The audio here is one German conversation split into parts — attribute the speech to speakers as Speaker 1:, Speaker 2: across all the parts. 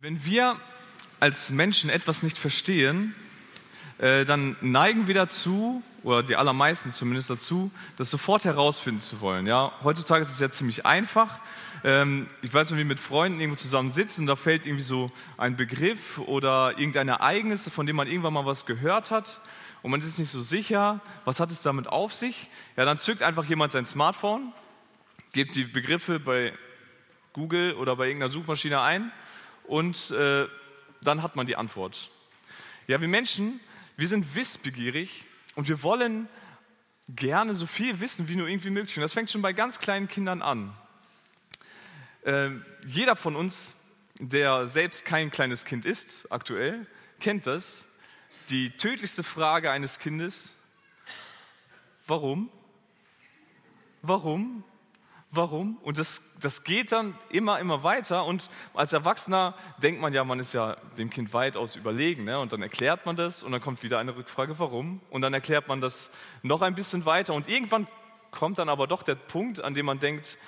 Speaker 1: Wenn wir als Menschen etwas nicht verstehen, äh, dann neigen wir dazu, oder die allermeisten zumindest dazu, das sofort herausfinden zu wollen. Ja, heutzutage ist es ja ziemlich einfach. Ähm, ich weiß, wenn wir mit Freunden irgendwo zusammen sitzen und da fällt irgendwie so ein Begriff oder irgendein Ereignis, von dem man irgendwann mal was gehört hat und man ist nicht so sicher, was hat es damit auf sich, ja, dann zückt einfach jemand sein Smartphone, gibt die Begriffe bei Google oder bei irgendeiner Suchmaschine ein und äh, dann hat man die Antwort. Ja, wir Menschen, wir sind wissbegierig und wir wollen gerne so viel wissen wie nur irgendwie möglich. Und das fängt schon bei ganz kleinen Kindern an. Äh, jeder von uns, der selbst kein kleines Kind ist, aktuell, kennt das. Die tödlichste Frage eines Kindes, warum? Warum? Warum? Und das, das geht dann immer, immer weiter. Und als Erwachsener denkt man ja, man ist ja dem Kind weitaus überlegen. Ne? Und dann erklärt man das und dann kommt wieder eine Rückfrage, warum? Und dann erklärt man das noch ein bisschen weiter. Und irgendwann kommt dann aber doch der Punkt, an dem man denkt,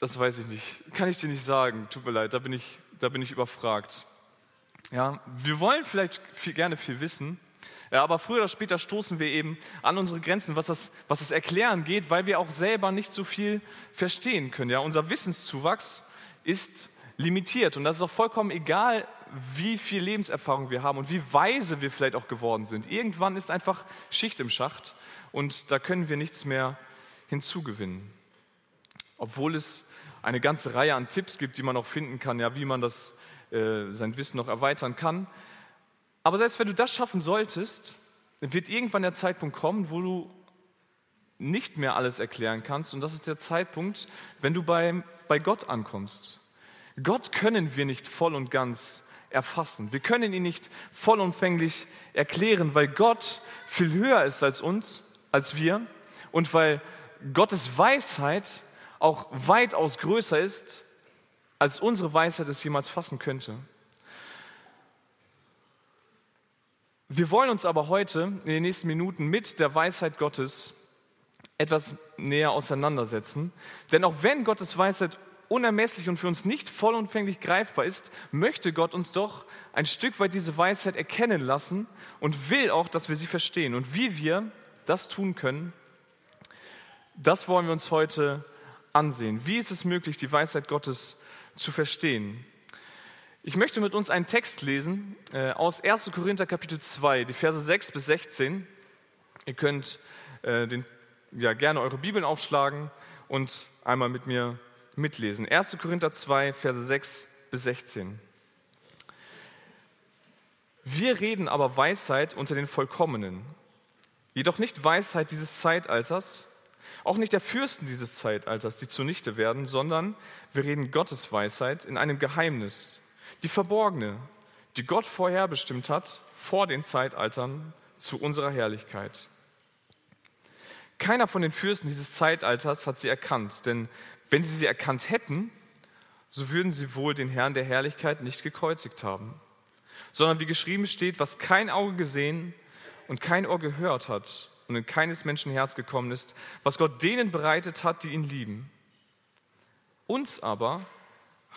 Speaker 1: das weiß ich nicht, kann ich dir nicht sagen, tut mir leid, da bin ich, da bin ich überfragt. Ja, wir wollen vielleicht viel, gerne viel wissen, ja, aber früher oder später stoßen wir eben an unsere Grenzen, was das, was das Erklären geht, weil wir auch selber nicht so viel verstehen können. Ja, unser Wissenszuwachs ist limitiert und das ist auch vollkommen egal, wie viel Lebenserfahrung wir haben und wie weise wir vielleicht auch geworden sind. Irgendwann ist einfach Schicht im Schacht und da können wir nichts mehr hinzugewinnen. Obwohl es eine ganze Reihe an Tipps gibt, die man auch finden kann, ja, wie man das, äh, sein Wissen noch erweitern kann. Aber selbst wenn du das schaffen solltest, wird irgendwann der Zeitpunkt kommen, wo du nicht mehr alles erklären kannst. Und das ist der Zeitpunkt, wenn du bei, bei Gott ankommst. Gott können wir nicht voll und ganz erfassen. Wir können ihn nicht vollumfänglich erklären, weil Gott viel höher ist als uns, als wir und weil Gottes Weisheit auch weitaus größer ist, als unsere Weisheit es jemals fassen könnte. Wir wollen uns aber heute in den nächsten Minuten mit der Weisheit Gottes etwas näher auseinandersetzen. Denn auch wenn Gottes Weisheit unermesslich und für uns nicht vollumfänglich greifbar ist, möchte Gott uns doch ein Stück weit diese Weisheit erkennen lassen und will auch, dass wir sie verstehen. Und wie wir das tun können, das wollen wir uns heute ansehen. Wie ist es möglich, die Weisheit Gottes zu verstehen? Ich möchte mit uns einen Text lesen äh, aus 1. Korinther Kapitel 2, die Verse 6 bis 16. Ihr könnt äh, den, ja, gerne eure Bibeln aufschlagen und einmal mit mir mitlesen. 1. Korinther 2, Verse 6 bis 16. Wir reden aber Weisheit unter den Vollkommenen, jedoch nicht Weisheit dieses Zeitalters, auch nicht der Fürsten dieses Zeitalters, die zunichte werden, sondern wir reden Gottes Weisheit in einem Geheimnis die verborgene, die Gott vorherbestimmt hat vor den Zeitaltern zu unserer Herrlichkeit. Keiner von den Fürsten dieses Zeitalters hat sie erkannt, denn wenn sie sie erkannt hätten, so würden sie wohl den Herrn der Herrlichkeit nicht gekreuzigt haben, sondern wie geschrieben steht, was kein Auge gesehen und kein Ohr gehört hat und in keines Menschen Herz gekommen ist, was Gott denen bereitet hat, die ihn lieben. Uns aber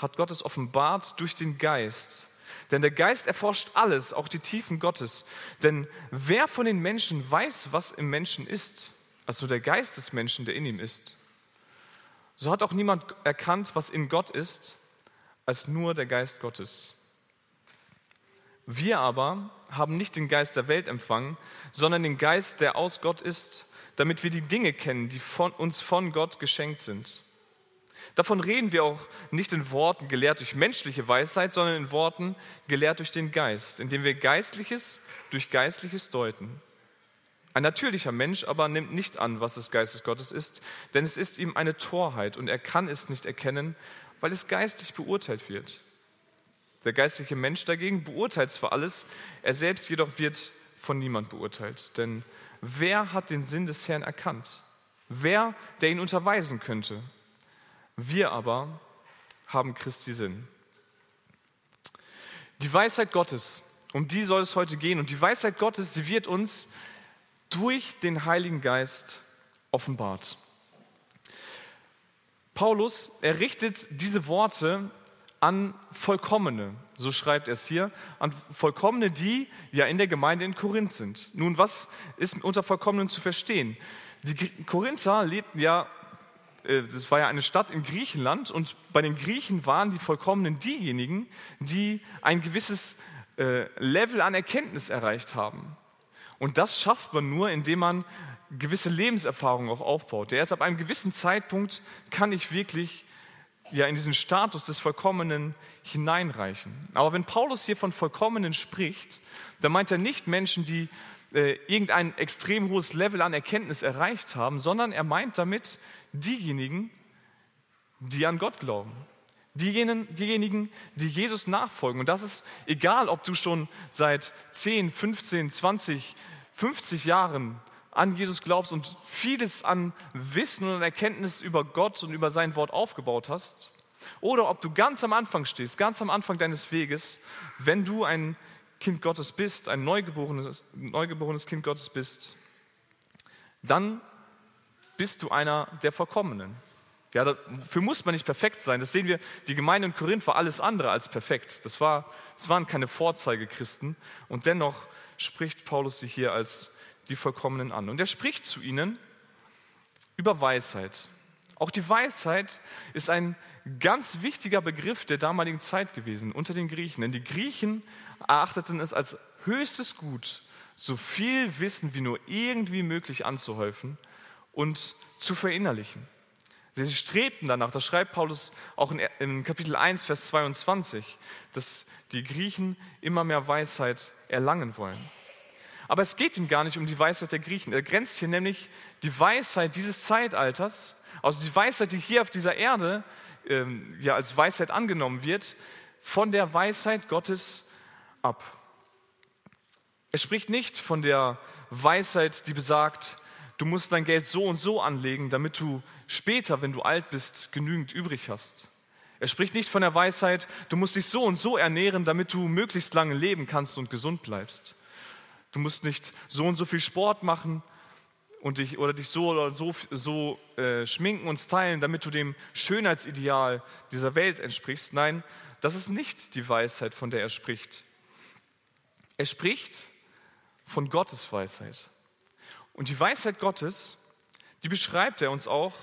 Speaker 1: hat Gott es offenbart durch den Geist. Denn der Geist erforscht alles, auch die Tiefen Gottes. Denn wer von den Menschen weiß, was im Menschen ist, also der Geist des Menschen, der in ihm ist, so hat auch niemand erkannt, was in Gott ist, als nur der Geist Gottes. Wir aber haben nicht den Geist der Welt empfangen, sondern den Geist, der aus Gott ist, damit wir die Dinge kennen, die von uns von Gott geschenkt sind. Davon reden wir auch nicht in Worten gelehrt durch menschliche Weisheit, sondern in Worten gelehrt durch den Geist, indem wir Geistliches durch Geistliches deuten. Ein natürlicher Mensch aber nimmt nicht an, was des Geistes Gottes ist, denn es ist ihm eine Torheit und er kann es nicht erkennen, weil es geistlich beurteilt wird. Der geistliche Mensch dagegen beurteilt zwar alles, er selbst jedoch wird von niemand beurteilt. Denn wer hat den Sinn des Herrn erkannt? Wer, der ihn unterweisen könnte? Wir aber haben Christi Sinn. Die Weisheit Gottes, um die soll es heute gehen. Und die Weisheit Gottes, sie wird uns durch den Heiligen Geist offenbart. Paulus, er richtet diese Worte an Vollkommene, so schreibt er es hier, an Vollkommene, die ja in der Gemeinde in Korinth sind. Nun, was ist unter Vollkommenen zu verstehen? Die Korinther lebten ja, das war ja eine Stadt in Griechenland und bei den Griechen waren die Vollkommenen diejenigen, die ein gewisses äh, Level an Erkenntnis erreicht haben. Und das schafft man nur, indem man gewisse Lebenserfahrungen auch aufbaut. Erst ab einem gewissen Zeitpunkt kann ich wirklich ja in diesen Status des Vollkommenen hineinreichen. Aber wenn Paulus hier von Vollkommenen spricht, dann meint er nicht Menschen, die äh, irgendein extrem hohes Level an Erkenntnis erreicht haben, sondern er meint damit diejenigen, die an Gott glauben. Diejenigen, diejenigen, die Jesus nachfolgen. Und das ist egal, ob du schon seit 10, 15, 20, 50 Jahren an Jesus glaubst und vieles an Wissen und Erkenntnis über Gott und über sein Wort aufgebaut hast, oder ob du ganz am Anfang stehst, ganz am Anfang deines Weges, wenn du ein Kind Gottes bist, ein neugeborenes, neugeborenes Kind Gottes bist, dann bist du einer der Vollkommenen. Ja, dafür muss man nicht perfekt sein. Das sehen wir, die Gemeinde in Korinth war alles andere als perfekt. Das, war, das waren keine Vorzeigechristen. Und dennoch spricht Paulus sie hier als die Vollkommenen an. Und er spricht zu ihnen über Weisheit. Auch die Weisheit ist ein ganz wichtiger Begriff der damaligen Zeit gewesen unter den Griechen. Denn die Griechen erachteten es als höchstes Gut, so viel Wissen wie nur irgendwie möglich anzuhäufen und zu verinnerlichen. Sie strebten danach, das schreibt Paulus auch in, in Kapitel 1, Vers 22, dass die Griechen immer mehr Weisheit erlangen wollen. Aber es geht ihm gar nicht um die Weisheit der Griechen. Er grenzt hier nämlich die Weisheit dieses Zeitalters, also die Weisheit, die hier auf dieser Erde ähm, ja als Weisheit angenommen wird, von der Weisheit Gottes ab. Er spricht nicht von der Weisheit, die besagt, du musst dein Geld so und so anlegen, damit du später, wenn du alt bist, genügend übrig hast. Er spricht nicht von der Weisheit, du musst dich so und so ernähren, damit du möglichst lange leben kannst und gesund bleibst. Du musst nicht so und so viel Sport machen und dich, oder dich so oder so, so äh, schminken und stylen, damit du dem Schönheitsideal dieser Welt entsprichst. Nein, das ist nicht die Weisheit, von der er spricht. Er spricht von Gottes Weisheit. Und die Weisheit Gottes, die beschreibt er uns auch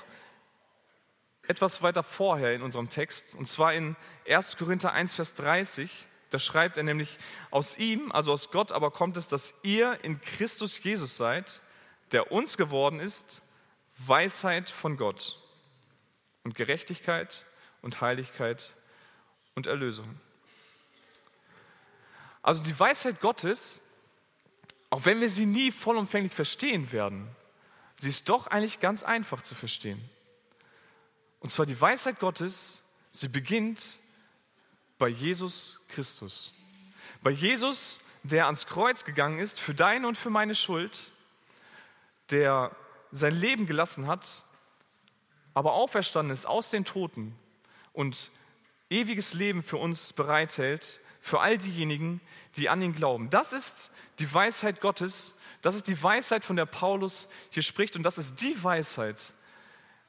Speaker 1: etwas weiter vorher in unserem Text, und zwar in 1. Korinther 1, Vers 30. Da schreibt er nämlich, aus ihm, also aus Gott, aber kommt es, dass ihr in Christus Jesus seid, der uns geworden ist, Weisheit von Gott und Gerechtigkeit und Heiligkeit und Erlösung. Also die Weisheit Gottes, auch wenn wir sie nie vollumfänglich verstehen werden, sie ist doch eigentlich ganz einfach zu verstehen. Und zwar die Weisheit Gottes, sie beginnt bei Jesus Christus. Bei Jesus, der ans Kreuz gegangen ist für deine und für meine Schuld, der sein Leben gelassen hat, aber auferstanden ist aus den Toten und ewiges Leben für uns bereithält, für all diejenigen, die an ihn glauben. Das ist die Weisheit Gottes, das ist die Weisheit, von der Paulus hier spricht und das ist die Weisheit,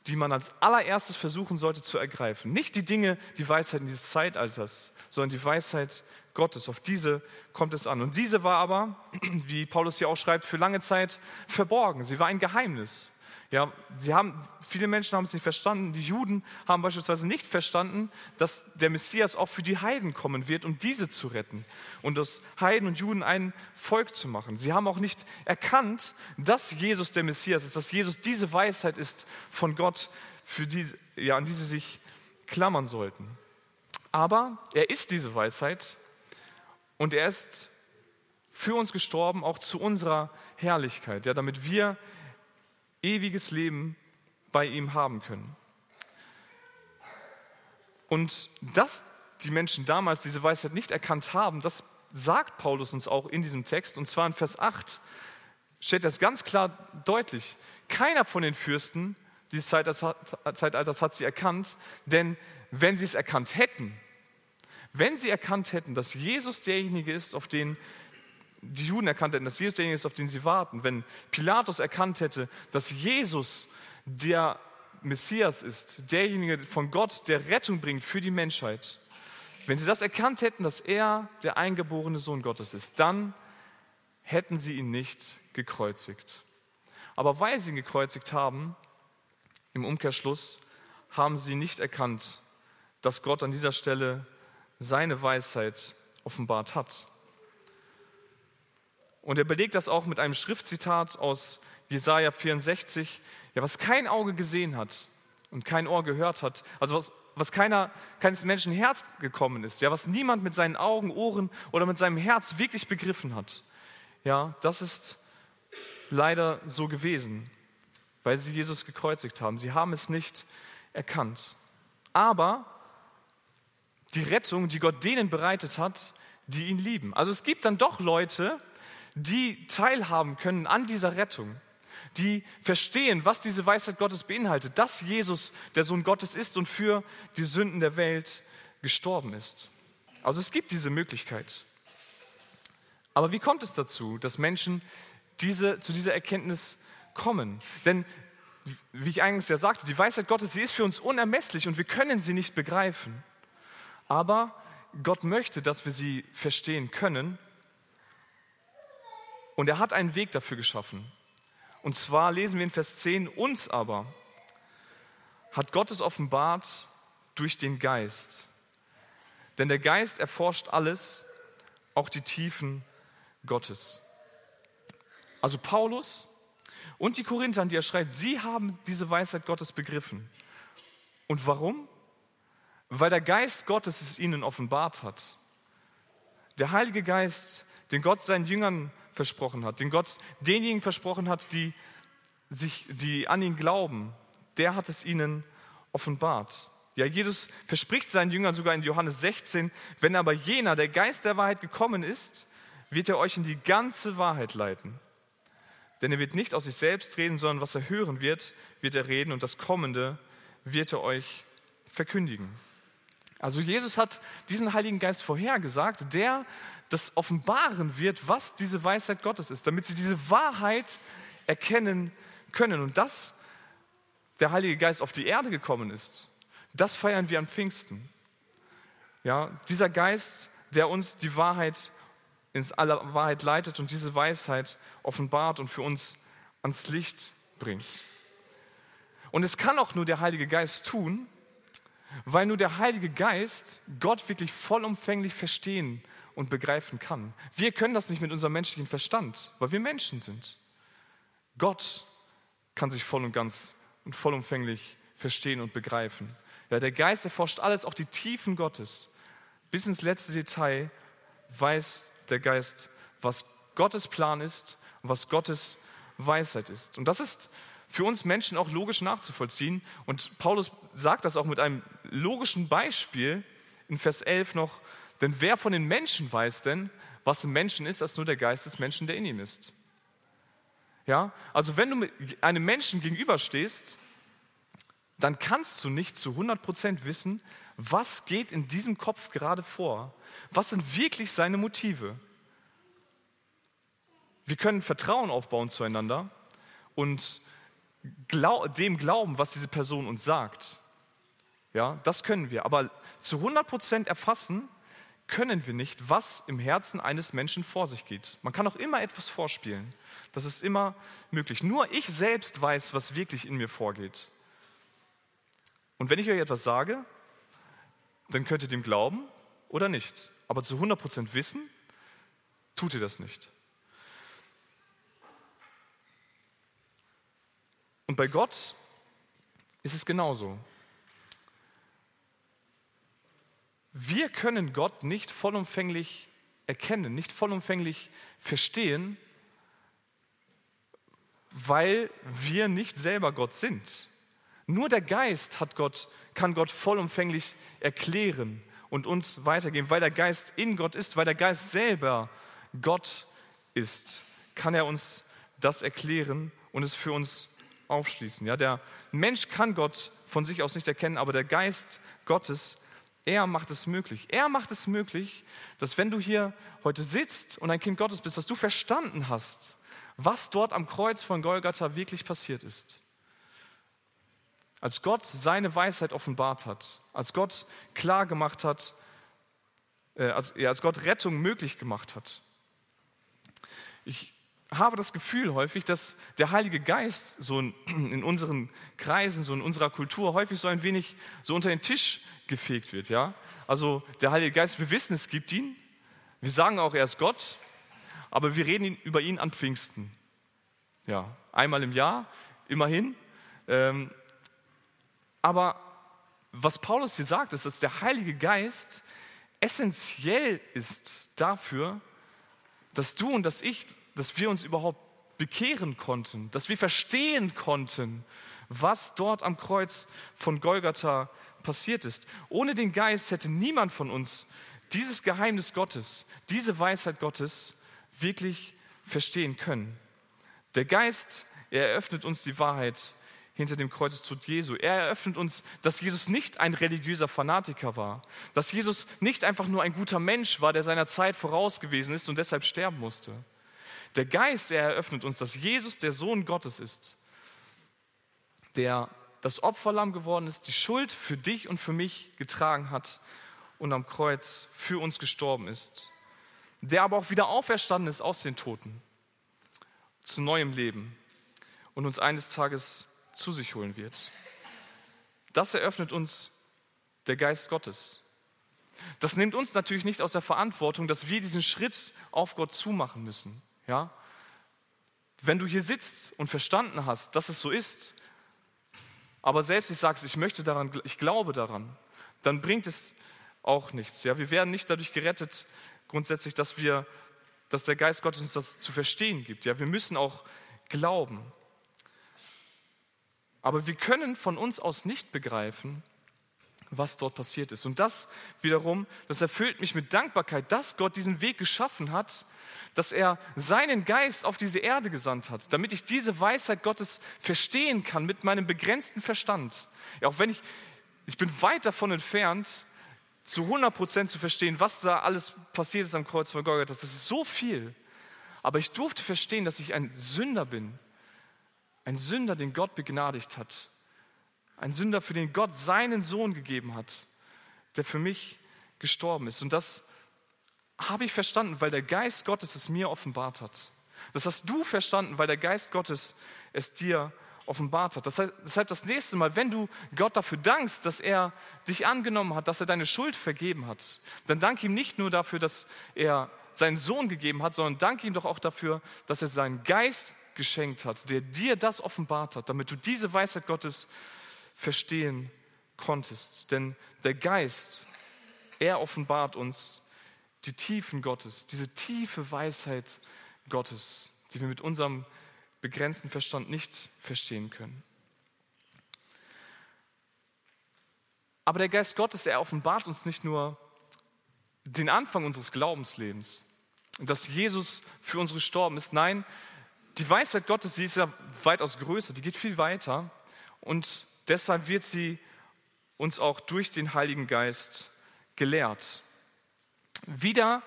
Speaker 1: die man als allererstes versuchen sollte zu ergreifen. Nicht die Dinge, die Weisheiten dieses Zeitalters, sondern die Weisheit Gottes. Auf diese kommt es an. Und diese war aber, wie Paulus hier auch schreibt, für lange Zeit verborgen. Sie war ein Geheimnis. Ja, sie haben, viele Menschen haben es nicht verstanden. Die Juden haben beispielsweise nicht verstanden, dass der Messias auch für die Heiden kommen wird, um diese zu retten und aus Heiden und Juden ein Volk zu machen. Sie haben auch nicht erkannt, dass Jesus der Messias ist, dass Jesus diese Weisheit ist von Gott, für die, ja, an die sie sich klammern sollten. Aber er ist diese Weisheit und er ist für uns gestorben, auch zu unserer Herrlichkeit, ja, damit wir ewiges Leben bei ihm haben können. Und dass die Menschen damals diese Weisheit nicht erkannt haben, das sagt Paulus uns auch in diesem Text. Und zwar in Vers 8 steht das ganz klar deutlich. Keiner von den Fürsten dieses Zeitalters hat sie erkannt, denn wenn sie es erkannt hätten, wenn sie erkannt hätten, dass Jesus derjenige ist, auf den die Juden erkannt hätten, dass Jesus derjenige ist, auf den sie warten, wenn Pilatus erkannt hätte, dass Jesus der Messias ist, derjenige von Gott, der Rettung bringt für die Menschheit, Wenn sie das erkannt hätten, dass er der eingeborene Sohn Gottes ist, dann hätten sie ihn nicht gekreuzigt. Aber weil sie ihn gekreuzigt haben, im Umkehrschluss, haben sie nicht erkannt, dass Gott an dieser Stelle seine Weisheit offenbart hat. Und er belegt das auch mit einem Schriftzitat aus Jesaja 64, ja, was kein Auge gesehen hat und kein Ohr gehört hat, also was, was keiner, keines Menschen Herz gekommen ist, ja, was niemand mit seinen Augen, Ohren oder mit seinem Herz wirklich begriffen hat. Ja, das ist leider so gewesen, weil sie Jesus gekreuzigt haben. Sie haben es nicht erkannt. Aber die Rettung, die Gott denen bereitet hat, die ihn lieben. Also es gibt dann doch Leute, die teilhaben können an dieser Rettung, die verstehen, was diese Weisheit Gottes beinhaltet, dass Jesus der Sohn Gottes ist und für die Sünden der Welt gestorben ist. Also es gibt diese Möglichkeit. Aber wie kommt es dazu, dass Menschen diese, zu dieser Erkenntnis kommen? Denn, wie ich eingangs ja sagte, die Weisheit Gottes, sie ist für uns unermesslich und wir können sie nicht begreifen. Aber Gott möchte, dass wir sie verstehen können. Und er hat einen Weg dafür geschaffen. Und zwar lesen wir in Vers 10, uns aber hat Gott es offenbart durch den Geist. Denn der Geist erforscht alles, auch die Tiefen Gottes. Also Paulus und die Korinther, die er schreibt, sie haben diese Weisheit Gottes begriffen. Und warum? Weil der Geist Gottes es ihnen offenbart hat. Der Heilige Geist, den Gott seinen Jüngern versprochen hat, den Gott denjenigen versprochen hat, die, sich, die an ihn glauben, der hat es ihnen offenbart. Ja, Jesus verspricht seinen Jüngern sogar in Johannes 16, wenn aber jener, der Geist der Wahrheit gekommen ist, wird er euch in die ganze Wahrheit leiten. Denn er wird nicht aus sich selbst reden, sondern was er hören wird, wird er reden und das Kommende wird er euch verkündigen. Also Jesus hat diesen Heiligen Geist vorhergesagt, der das offenbaren wird, was diese Weisheit Gottes ist, damit sie diese Wahrheit erkennen können. Und dass der Heilige Geist auf die Erde gekommen ist, das feiern wir am Pfingsten. Ja, dieser Geist, der uns die Wahrheit ins aller Wahrheit leitet und diese Weisheit offenbart und für uns ans Licht bringt. Und es kann auch nur der Heilige Geist tun, weil nur der Heilige Geist Gott wirklich vollumfänglich verstehen und begreifen kann. Wir können das nicht mit unserem menschlichen Verstand, weil wir Menschen sind. Gott kann sich voll und ganz und vollumfänglich verstehen und begreifen. Ja, der Geist erforscht alles, auch die Tiefen Gottes. Bis ins letzte Detail weiß der Geist, was Gottes Plan ist und was Gottes Weisheit ist. Und das ist für uns Menschen auch logisch nachzuvollziehen. Und Paulus sagt das auch mit einem logischen Beispiel in Vers 11 noch. Denn wer von den Menschen weiß denn, was im Menschen ist, als nur der Geist des Menschen, der in ihm ist? Ja, also wenn du einem Menschen gegenüberstehst, dann kannst du nicht zu 100% wissen, was geht in diesem Kopf gerade vor? Was sind wirklich seine Motive? Wir können Vertrauen aufbauen zueinander und dem glauben, was diese Person uns sagt. Ja, das können wir. Aber zu 100% erfassen können wir nicht, was im Herzen eines Menschen vor sich geht. Man kann auch immer etwas vorspielen. Das ist immer möglich. Nur ich selbst weiß, was wirklich in mir vorgeht. Und wenn ich euch etwas sage, dann könnt ihr dem glauben oder nicht. Aber zu 100% wissen, tut ihr das nicht. Und bei Gott ist es genauso. Wir können Gott nicht vollumfänglich erkennen, nicht vollumfänglich verstehen, weil wir nicht selber Gott sind. Nur der Geist hat Gott, kann Gott vollumfänglich erklären und uns weitergeben. Weil der Geist in Gott ist, weil der Geist selber Gott ist, kann er uns das erklären und es für uns aufschließen. Ja, der Mensch kann Gott von sich aus nicht erkennen, aber der Geist Gottes, er macht es möglich. Er macht es möglich, dass wenn du hier heute sitzt und ein Kind Gottes bist, dass du verstanden hast, was dort am Kreuz von Golgatha wirklich passiert ist. Als Gott seine Weisheit offenbart hat, als Gott klar gemacht hat, äh, als, ja, als Gott Rettung möglich gemacht hat. Ich habe das Gefühl häufig, dass der Heilige Geist so in, in unseren Kreisen, so in unserer Kultur häufig so ein wenig so unter den Tisch gefegt wird. Ja? Also der Heilige Geist, wir wissen, es gibt ihn. Wir sagen auch, er ist Gott, aber wir reden über ihn an Pfingsten. Ja, einmal im Jahr, immerhin. Ähm, aber was Paulus hier sagt, ist, dass der Heilige Geist essentiell ist dafür, dass du und dass ich, dass wir uns überhaupt bekehren konnten, dass wir verstehen konnten, was dort am Kreuz von Golgatha passiert ist. Ohne den Geist hätte niemand von uns dieses Geheimnis Gottes, diese Weisheit Gottes wirklich verstehen können. Der Geist, er eröffnet uns die Wahrheit hinter dem Kreuzestod Jesu. Er eröffnet uns, dass Jesus nicht ein religiöser Fanatiker war, dass Jesus nicht einfach nur ein guter Mensch war, der seiner Zeit voraus gewesen ist und deshalb sterben musste. Der Geist, er eröffnet uns, dass Jesus der Sohn Gottes ist, der das Opferlamm geworden ist, die Schuld für dich und für mich getragen hat und am Kreuz für uns gestorben ist, der aber auch wieder auferstanden ist aus den Toten zu neuem Leben und uns eines Tages zu sich holen wird. Das eröffnet uns der Geist Gottes. Das nimmt uns natürlich nicht aus der Verantwortung, dass wir diesen Schritt auf Gott zumachen müssen. Ja? Wenn du hier sitzt und verstanden hast, dass es so ist, aber selbst ich sagst, ich möchte daran, ich glaube daran, dann bringt es auch nichts. Ja? Wir werden nicht dadurch gerettet, grundsätzlich, dass wir, dass der Geist Gottes uns das zu verstehen gibt. Ja? Wir müssen auch glauben. Aber wir können von uns aus nicht begreifen, was dort passiert ist. Und das wiederum, das erfüllt mich mit Dankbarkeit, dass Gott diesen Weg geschaffen hat, dass er seinen Geist auf diese Erde gesandt hat, damit ich diese Weisheit Gottes verstehen kann mit meinem begrenzten Verstand. Ja, auch wenn ich, ich bin weit davon entfernt, zu 100 Prozent zu verstehen, was da alles passiert ist am Kreuz von Golgatha. Das ist so viel. Aber ich durfte verstehen, dass ich ein Sünder bin, ein Sünder, den Gott begnadigt hat. Ein Sünder, für den Gott seinen Sohn gegeben hat, der für mich gestorben ist. Und das habe ich verstanden, weil der Geist Gottes es mir offenbart hat. Das hast du verstanden, weil der Geist Gottes es dir offenbart hat. Das heißt, deshalb das nächste Mal, wenn du Gott dafür dankst, dass er dich angenommen hat, dass er deine Schuld vergeben hat, dann danke ihm nicht nur dafür, dass er seinen Sohn gegeben hat, sondern danke ihm doch auch dafür, dass er seinen Geist geschenkt hat, der dir das offenbart hat, damit du diese Weisheit Gottes verstehen konntest. Denn der Geist, er offenbart uns die Tiefen Gottes, diese tiefe Weisheit Gottes, die wir mit unserem begrenzten Verstand nicht verstehen können. Aber der Geist Gottes, er offenbart uns nicht nur den Anfang unseres Glaubenslebens, dass Jesus für uns gestorben ist. Nein, die Weisheit Gottes, die ist ja weitaus größer, die geht viel weiter und deshalb wird sie uns auch durch den Heiligen Geist gelehrt. Wieder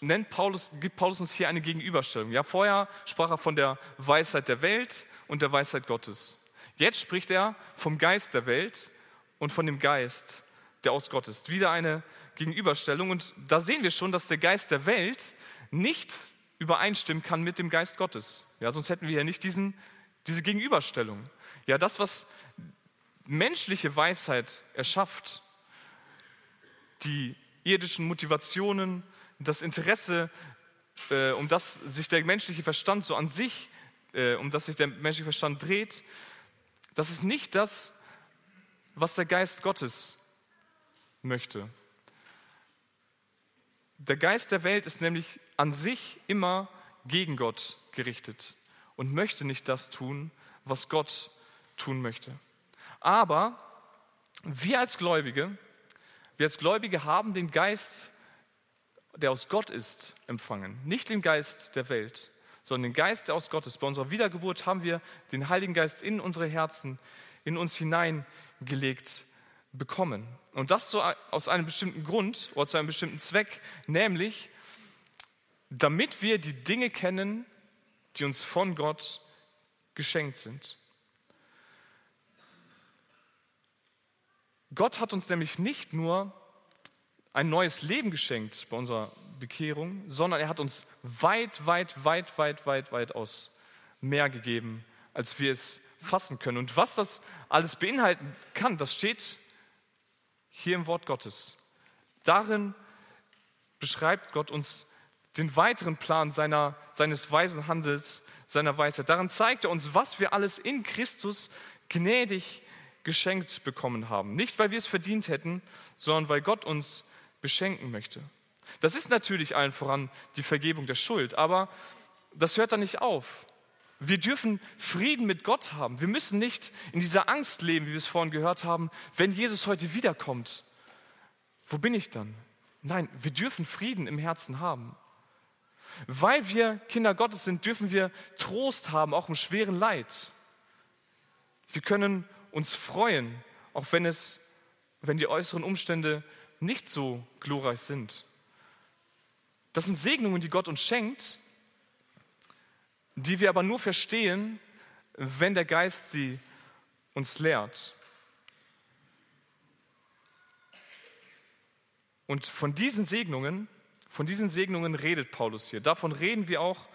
Speaker 1: nennt Paulus, gibt Paulus uns hier eine Gegenüberstellung. Ja, vorher sprach er von der Weisheit der Welt und der Weisheit Gottes. Jetzt spricht er vom Geist der Welt und von dem Geist, der aus Gott ist. Wieder eine Gegenüberstellung. Und da sehen wir schon, dass der Geist der Welt nicht übereinstimmen kann mit dem Geist Gottes. Ja, sonst hätten wir ja nicht diesen, diese Gegenüberstellung. Ja, das, was menschliche Weisheit erschafft, die irdischen Motivationen, das Interesse, äh, um das sich der menschliche Verstand so an sich, äh, um das sich der menschliche Verstand dreht, das ist nicht das, was der Geist Gottes möchte. Der Geist der Welt ist nämlich an sich immer gegen Gott gerichtet und möchte nicht das tun, was Gott tun möchte. Aber wir als Gläubige, wir als Gläubige haben den Geist, der aus Gott ist, empfangen. Nicht den Geist der Welt, sondern den Geist, der aus Gott ist. Bei unserer Wiedergeburt haben wir den Heiligen Geist in unsere Herzen, in uns hineingelegt bekommen. Und das aus einem bestimmten Grund oder zu einem bestimmten Zweck, nämlich damit wir die Dinge kennen, die uns von Gott geschenkt sind. Gott hat uns nämlich nicht nur ein neues Leben geschenkt bei unserer Bekehrung, sondern er hat uns weit, weit, weit, weit, weit, weit aus mehr gegeben, als wir es fassen können. Und was das alles beinhalten kann, das steht hier im Wort Gottes. Darin beschreibt Gott uns den weiteren Plan seiner, seines weisen Handels, seiner Weisheit. Darin zeigt er uns, was wir alles in Christus gnädig geschenkt bekommen haben. Nicht, weil wir es verdient hätten, sondern weil Gott uns beschenken möchte. Das ist natürlich allen voran die Vergebung der Schuld, aber das hört da nicht auf. Wir dürfen Frieden mit Gott haben. Wir müssen nicht in dieser Angst leben, wie wir es vorhin gehört haben, wenn Jesus heute wiederkommt. Wo bin ich dann? Nein, wir dürfen Frieden im Herzen haben. Weil wir Kinder Gottes sind, dürfen wir Trost haben, auch im schweren Leid. Wir können uns freuen, auch wenn, es, wenn die äußeren Umstände nicht so glorreich sind. Das sind Segnungen, die Gott uns schenkt, die wir aber nur verstehen, wenn der Geist sie uns lehrt. Und von diesen Segnungen, von diesen Segnungen redet Paulus hier. Davon reden wir auch,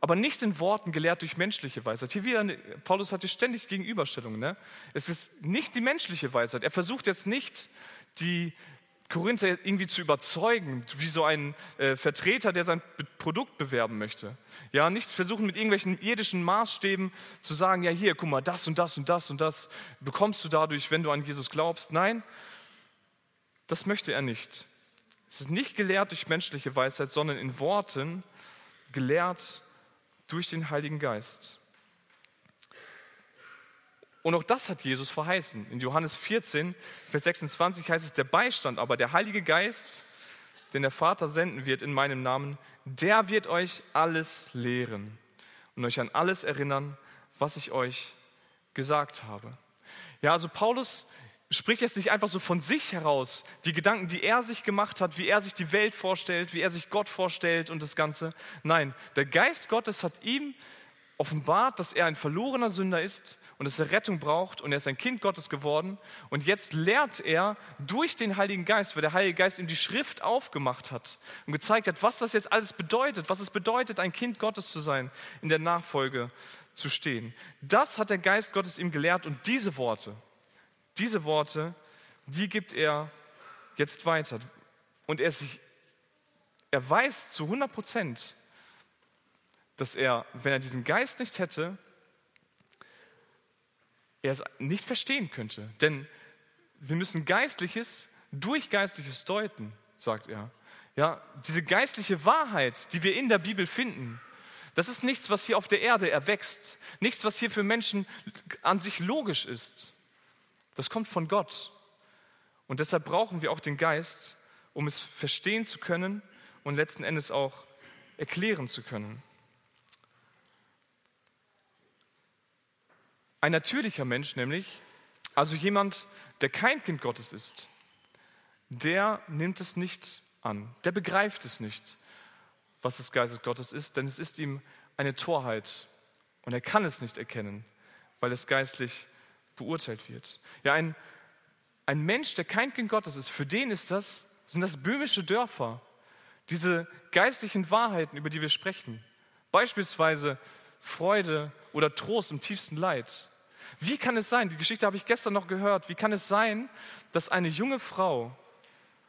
Speaker 1: aber nicht in Worten gelehrt durch menschliche Weisheit. Hier wieder, Paulus hatte ständig Gegenüberstellungen. Ne? Es ist nicht die menschliche Weisheit. Er versucht jetzt nicht, die Korinther irgendwie zu überzeugen, wie so ein äh, Vertreter, der sein Produkt bewerben möchte. Ja, nicht versuchen mit irgendwelchen irdischen Maßstäben zu sagen, ja hier, guck mal, das und das und das und das bekommst du dadurch, wenn du an Jesus glaubst. Nein, das möchte er nicht. Es ist nicht gelehrt durch menschliche Weisheit, sondern in Worten gelehrt durch den Heiligen Geist. Und auch das hat Jesus verheißen. In Johannes 14, Vers 26 heißt es, der Beistand, aber der Heilige Geist, den der Vater senden wird in meinem Namen, der wird euch alles lehren und euch an alles erinnern, was ich euch gesagt habe. Ja, also Paulus spricht jetzt nicht einfach so von sich heraus, die Gedanken, die er sich gemacht hat, wie er sich die Welt vorstellt, wie er sich Gott vorstellt und das Ganze. Nein, der Geist Gottes hat ihm offenbart, dass er ein verlorener Sünder ist und dass er Rettung braucht und er ist ein Kind Gottes geworden. Und jetzt lehrt er durch den Heiligen Geist, weil der Heilige Geist ihm die Schrift aufgemacht hat und gezeigt hat, was das jetzt alles bedeutet, was es bedeutet, ein Kind Gottes zu sein, in der Nachfolge zu stehen. Das hat der Geist Gottes ihm gelehrt und diese Worte, diese Worte, die gibt er jetzt weiter. Und er, sich, er weiß zu 100 Prozent, dass er, wenn er diesen Geist nicht hätte, er es nicht verstehen könnte. Denn wir müssen Geistliches durch Geistliches deuten, sagt er. Ja, diese geistliche Wahrheit, die wir in der Bibel finden, das ist nichts, was hier auf der Erde erwächst, nichts, was hier für Menschen an sich logisch ist. Das kommt von Gott. Und deshalb brauchen wir auch den Geist, um es verstehen zu können und letzten Endes auch erklären zu können. Ein natürlicher Mensch nämlich, also jemand, der kein Kind Gottes ist, der nimmt es nicht an, der begreift es nicht, was das Geistes Gottes ist, denn es ist ihm eine Torheit und er kann es nicht erkennen, weil es geistlich beurteilt wird. Ja, ein, ein Mensch, der kein Kind Gottes ist, für den ist das, sind das böhmische Dörfer, diese geistlichen Wahrheiten, über die wir sprechen. Beispielsweise Freude oder Trost im tiefsten Leid. Wie kann es sein, die Geschichte habe ich gestern noch gehört, wie kann es sein, dass eine junge Frau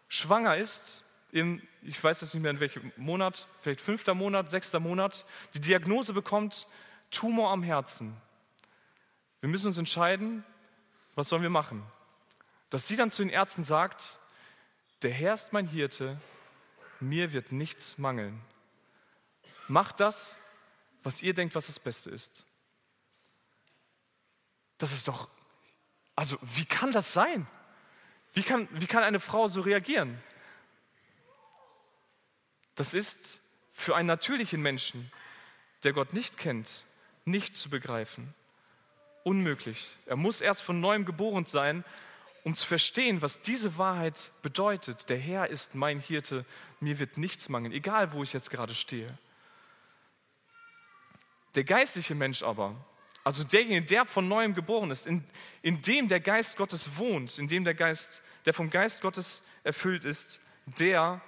Speaker 1: schwanger ist, im, ich weiß jetzt nicht mehr in welchem Monat, vielleicht fünfter Monat, sechster Monat, die Diagnose bekommt, Tumor am Herzen. Wir müssen uns entscheiden, was sollen wir machen? Dass sie dann zu den Ärzten sagt, der Herr ist mein Hirte, mir wird nichts mangeln. Macht das, was ihr denkt, was das Beste ist. Das ist doch, also wie kann das sein? Wie kann, wie kann eine Frau so reagieren? Das ist für einen natürlichen Menschen, der Gott nicht kennt, nicht zu begreifen. Unmöglich. Er muss erst von neuem geboren sein, um zu verstehen, was diese Wahrheit bedeutet. Der Herr ist mein Hirte, mir wird nichts mangeln, egal wo ich jetzt gerade stehe. Der geistliche Mensch aber, also derjenige, der von neuem geboren ist, in, in dem der Geist Gottes wohnt, in dem der Geist, der vom Geist Gottes erfüllt ist, der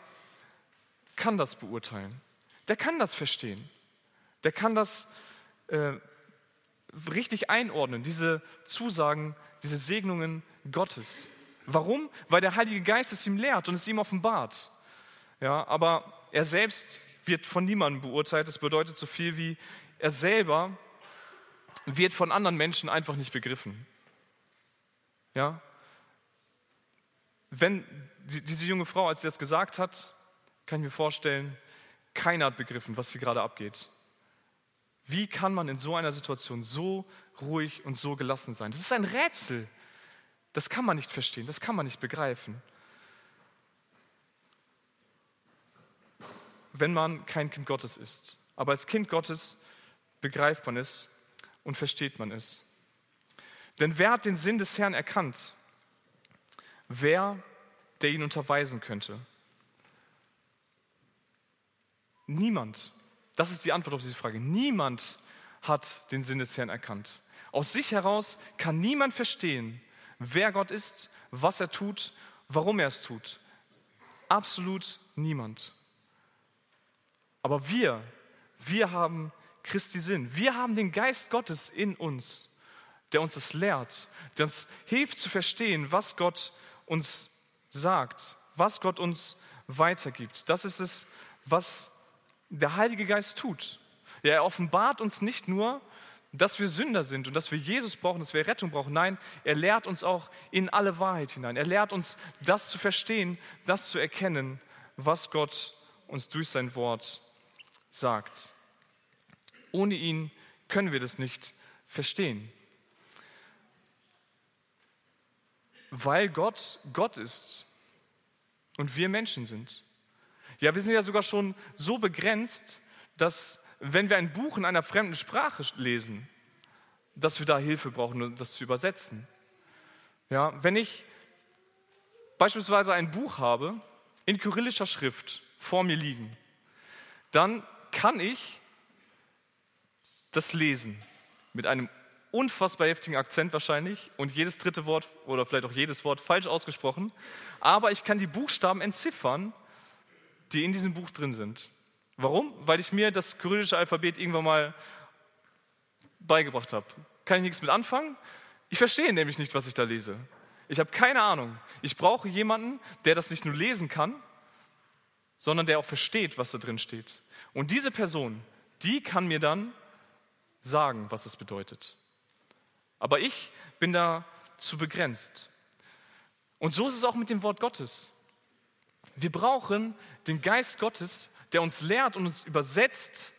Speaker 1: kann das beurteilen. Der kann das verstehen. Der kann das äh, richtig einordnen, diese Zusagen, diese Segnungen Gottes. Warum? Weil der Heilige Geist es ihm lehrt und es ihm offenbart. Ja, aber er selbst wird von niemandem beurteilt. Das bedeutet so viel wie, er selber wird von anderen Menschen einfach nicht begriffen. Ja? Wenn diese junge Frau, als sie das gesagt hat, kann ich mir vorstellen, keiner hat begriffen, was hier gerade abgeht. Wie kann man in so einer Situation so ruhig und so gelassen sein? Das ist ein Rätsel. Das kann man nicht verstehen, das kann man nicht begreifen. Wenn man kein Kind Gottes ist. Aber als Kind Gottes begreift man es und versteht man es. Denn wer hat den Sinn des Herrn erkannt? Wer, der ihn unterweisen könnte? Niemand. Das ist die Antwort auf diese Frage. Niemand hat den Sinn des Herrn erkannt. Aus sich heraus kann niemand verstehen, wer Gott ist, was er tut, warum er es tut. Absolut niemand. Aber wir, wir haben Christi Sinn. Wir haben den Geist Gottes in uns, der uns das lehrt, der uns hilft zu verstehen, was Gott uns sagt, was Gott uns weitergibt. Das ist es, was der Heilige Geist tut. Ja, er offenbart uns nicht nur, dass wir Sünder sind und dass wir Jesus brauchen, dass wir Rettung brauchen. Nein, er lehrt uns auch in alle Wahrheit hinein. Er lehrt uns, das zu verstehen, das zu erkennen, was Gott uns durch sein Wort sagt. Ohne ihn können wir das nicht verstehen. Weil Gott Gott ist und wir Menschen sind. Ja, wir sind ja sogar schon so begrenzt, dass wenn wir ein Buch in einer fremden Sprache lesen, dass wir da Hilfe brauchen, um das zu übersetzen. Ja, wenn ich beispielsweise ein Buch habe in kyrillischer Schrift vor mir liegen, dann kann ich das Lesen mit einem unfassbar heftigen Akzent wahrscheinlich und jedes dritte Wort oder vielleicht auch jedes Wort falsch ausgesprochen, aber ich kann die Buchstaben entziffern die in diesem Buch drin sind. Warum? Weil ich mir das kyrillische Alphabet irgendwann mal beigebracht habe. Kann ich nichts mit anfangen? Ich verstehe nämlich nicht, was ich da lese. Ich habe keine Ahnung. Ich brauche jemanden, der das nicht nur lesen kann, sondern der auch versteht, was da drin steht. Und diese Person, die kann mir dann sagen, was es bedeutet. Aber ich bin da zu begrenzt. Und so ist es auch mit dem Wort Gottes. Wir brauchen den Geist Gottes, der uns lehrt und uns übersetzt,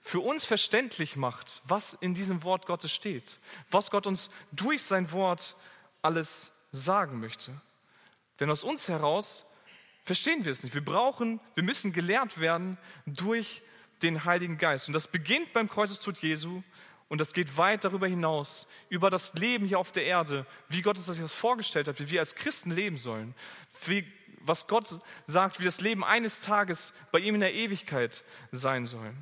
Speaker 1: für uns verständlich macht, was in diesem Wort Gottes steht, was Gott uns durch sein Wort alles sagen möchte. Denn aus uns heraus verstehen wir es nicht. Wir brauchen, wir müssen gelehrt werden durch den Heiligen Geist. Und das beginnt beim Kreuzestod Jesu und das geht weit darüber hinaus, über das Leben hier auf der Erde, wie Gott es sich das vorgestellt hat, wie wir als Christen leben sollen, wie was Gott sagt, wie das Leben eines Tages bei ihm in der Ewigkeit sein soll.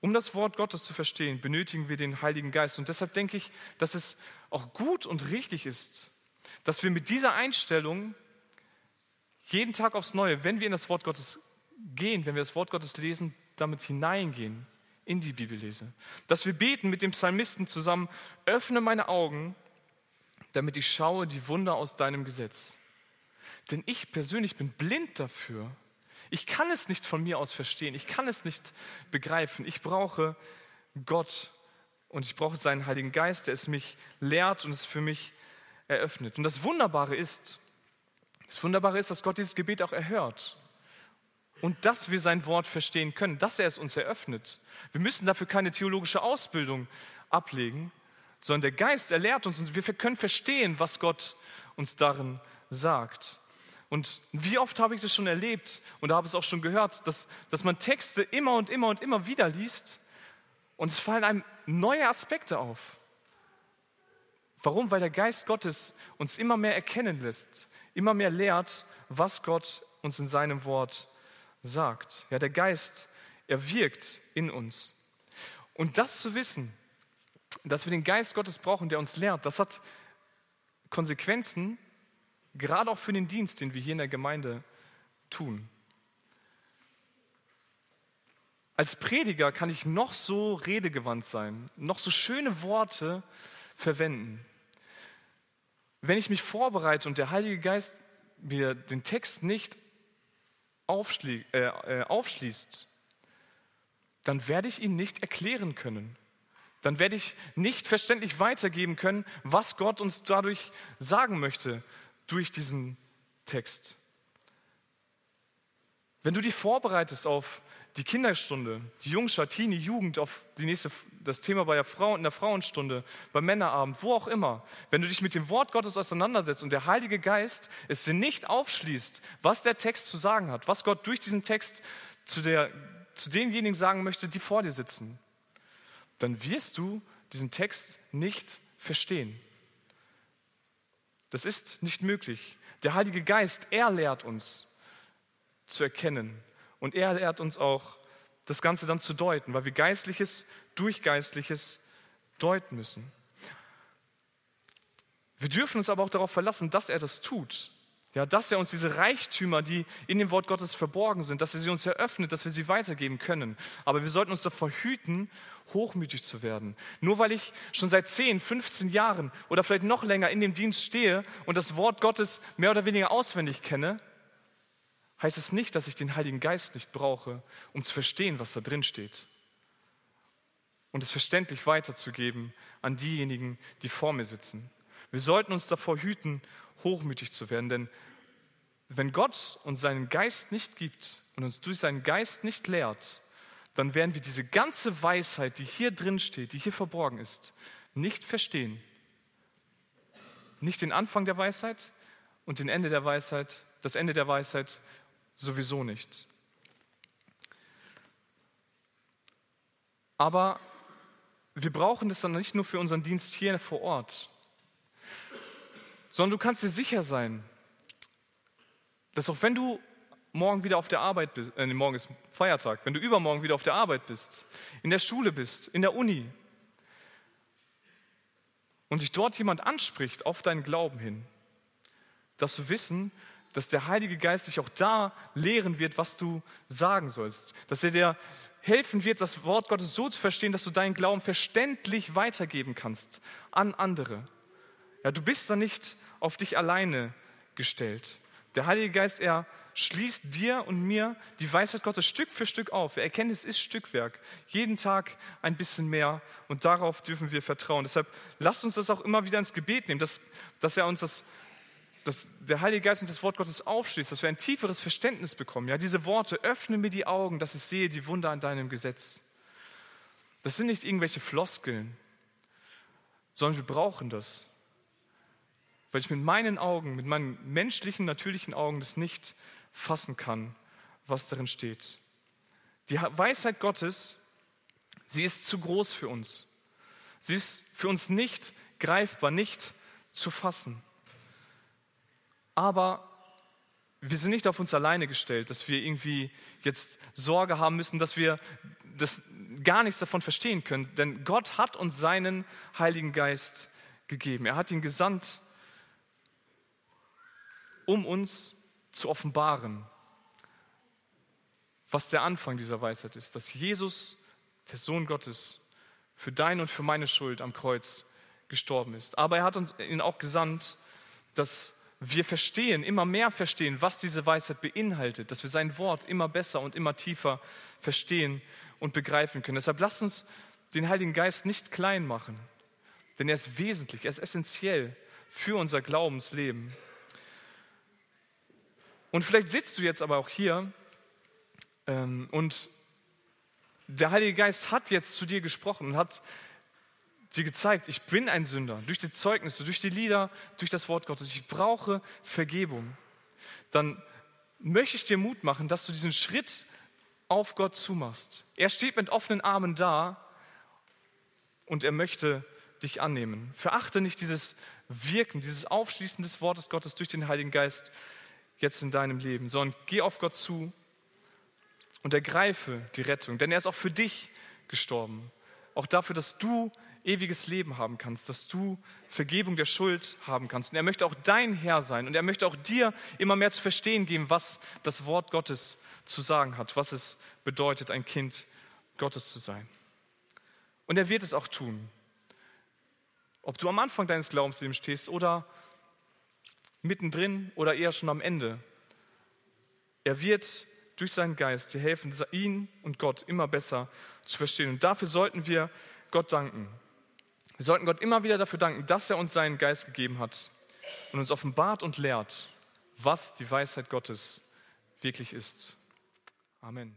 Speaker 1: Um das Wort Gottes zu verstehen, benötigen wir den Heiligen Geist. Und deshalb denke ich, dass es auch gut und richtig ist, dass wir mit dieser Einstellung jeden Tag aufs Neue, wenn wir in das Wort Gottes gehen, wenn wir das Wort Gottes lesen, damit hineingehen in die Bibellese. Dass wir beten mit dem Psalmisten zusammen, öffne meine Augen, damit ich schaue die Wunder aus deinem Gesetz. Denn ich persönlich bin blind dafür. Ich kann es nicht von mir aus verstehen. Ich kann es nicht begreifen. Ich brauche Gott und ich brauche seinen Heiligen Geist, der es mich lehrt und es für mich eröffnet. Und das Wunderbare ist, das Wunderbare ist, dass Gott dieses Gebet auch erhört und dass wir sein Wort verstehen können, dass er es uns eröffnet. Wir müssen dafür keine theologische Ausbildung ablegen, sondern der Geist erlehrt uns und wir können verstehen, was Gott uns darin sagt. Und wie oft habe ich das schon erlebt und habe es auch schon gehört, dass, dass man Texte immer und immer und immer wieder liest und es fallen einem neue Aspekte auf. Warum? Weil der Geist Gottes uns immer mehr erkennen lässt, immer mehr lehrt, was Gott uns in seinem Wort sagt. Ja, der Geist, er wirkt in uns. Und das zu wissen, dass wir den Geist Gottes brauchen, der uns lehrt, das hat Konsequenzen, gerade auch für den Dienst, den wir hier in der Gemeinde tun. Als Prediger kann ich noch so redegewandt sein, noch so schöne Worte verwenden. Wenn ich mich vorbereite und der Heilige Geist mir den Text nicht aufschli äh, äh, aufschließt, dann werde ich ihn nicht erklären können. Dann werde ich nicht verständlich weitergeben können, was Gott uns dadurch sagen möchte durch diesen Text. Wenn du dich vorbereitest auf die Kinderstunde, die Jungschar, Teenie, Jugend, auf die nächste, das Thema bei der Frau in der Frauenstunde, beim Männerabend, wo auch immer. Wenn du dich mit dem Wort Gottes auseinandersetzt und der Heilige Geist es dir nicht aufschließt, was der Text zu sagen hat, was Gott durch diesen Text zu, der, zu denjenigen sagen möchte, die vor dir sitzen, dann wirst du diesen Text nicht verstehen. Das ist nicht möglich. Der Heilige Geist, er lehrt uns zu erkennen, und er lehrt uns auch, das Ganze dann zu deuten, weil wir Geistliches durch Geistliches deuten müssen. Wir dürfen uns aber auch darauf verlassen, dass er das tut. Ja, dass er uns diese Reichtümer, die in dem Wort Gottes verborgen sind, dass er sie uns eröffnet, dass wir sie weitergeben können. Aber wir sollten uns davor hüten, hochmütig zu werden. Nur weil ich schon seit 10, 15 Jahren oder vielleicht noch länger in dem Dienst stehe und das Wort Gottes mehr oder weniger auswendig kenne, heißt es nicht, dass ich den Heiligen Geist nicht brauche, um zu verstehen, was da drin steht. Und es verständlich weiterzugeben an diejenigen, die vor mir sitzen. Wir sollten uns davor hüten, hochmütig zu werden, denn wenn Gott uns seinen Geist nicht gibt und uns durch seinen Geist nicht lehrt, dann werden wir diese ganze Weisheit, die hier drin steht, die hier verborgen ist, nicht verstehen. Nicht den Anfang der Weisheit und den Ende der Weisheit, das Ende der Weisheit sowieso nicht. Aber wir brauchen das dann nicht nur für unseren Dienst hier vor Ort, sondern du kannst dir sicher sein, dass auch wenn du morgen wieder auf der Arbeit bist, äh, morgen ist Feiertag, wenn du übermorgen wieder auf der Arbeit bist, in der Schule bist, in der Uni und dich dort jemand anspricht auf deinen Glauben hin, dass du wissen, dass der Heilige Geist dich auch da lehren wird, was du sagen sollst. Dass er dir helfen wird, das Wort Gottes so zu verstehen, dass du deinen Glauben verständlich weitergeben kannst an andere. Ja, du bist da nicht auf dich alleine gestellt. Der Heilige Geist, er schließt dir und mir die Weisheit Gottes Stück für Stück auf. Er erkennt, es ist Stückwerk. Jeden Tag ein bisschen mehr und darauf dürfen wir vertrauen. Deshalb lasst uns das auch immer wieder ins Gebet nehmen, dass, dass er uns das dass der Heilige Geist uns das Wort Gottes aufschließt, dass wir ein tieferes Verständnis bekommen. Ja, diese Worte, öffne mir die Augen, dass ich sehe die Wunder an deinem Gesetz. Das sind nicht irgendwelche Floskeln, sondern wir brauchen das. Weil ich mit meinen Augen, mit meinen menschlichen, natürlichen Augen das nicht fassen kann, was darin steht. Die Weisheit Gottes, sie ist zu groß für uns. Sie ist für uns nicht greifbar, nicht zu fassen. Aber wir sind nicht auf uns alleine gestellt, dass wir irgendwie jetzt Sorge haben müssen, dass wir das gar nichts davon verstehen können. Denn Gott hat uns seinen Heiligen Geist gegeben. Er hat ihn gesandt, um uns zu offenbaren, was der Anfang dieser Weisheit ist, dass Jesus, der Sohn Gottes, für deine und für meine Schuld am Kreuz gestorben ist. Aber er hat uns ihn auch gesandt, dass wir verstehen, immer mehr verstehen, was diese Weisheit beinhaltet, dass wir sein Wort immer besser und immer tiefer verstehen und begreifen können. Deshalb lasst uns den Heiligen Geist nicht klein machen, denn er ist wesentlich, er ist essentiell für unser Glaubensleben. Und vielleicht sitzt du jetzt aber auch hier ähm, und der Heilige Geist hat jetzt zu dir gesprochen und hat dir gezeigt, ich bin ein Sünder, durch die Zeugnisse, durch die Lieder, durch das Wort Gottes. Ich brauche Vergebung. Dann möchte ich dir Mut machen, dass du diesen Schritt auf Gott zumachst. Er steht mit offenen Armen da und er möchte dich annehmen. Verachte nicht dieses Wirken, dieses Aufschließen des Wortes Gottes durch den Heiligen Geist jetzt in deinem Leben, sondern geh auf Gott zu und ergreife die Rettung, denn er ist auch für dich gestorben. Auch dafür, dass du ewiges Leben haben kannst, dass du Vergebung der Schuld haben kannst. Und er möchte auch dein Herr sein und er möchte auch dir immer mehr zu verstehen geben, was das Wort Gottes zu sagen hat, was es bedeutet, ein Kind Gottes zu sein. Und er wird es auch tun. Ob du am Anfang deines Glaubenslebens stehst oder mittendrin oder eher schon am Ende. Er wird durch seinen Geist dir helfen, ihn und Gott immer besser zu verstehen. Und dafür sollten wir Gott danken. Wir sollten Gott immer wieder dafür danken, dass er uns seinen Geist gegeben hat und uns offenbart und lehrt, was die Weisheit Gottes wirklich ist. Amen.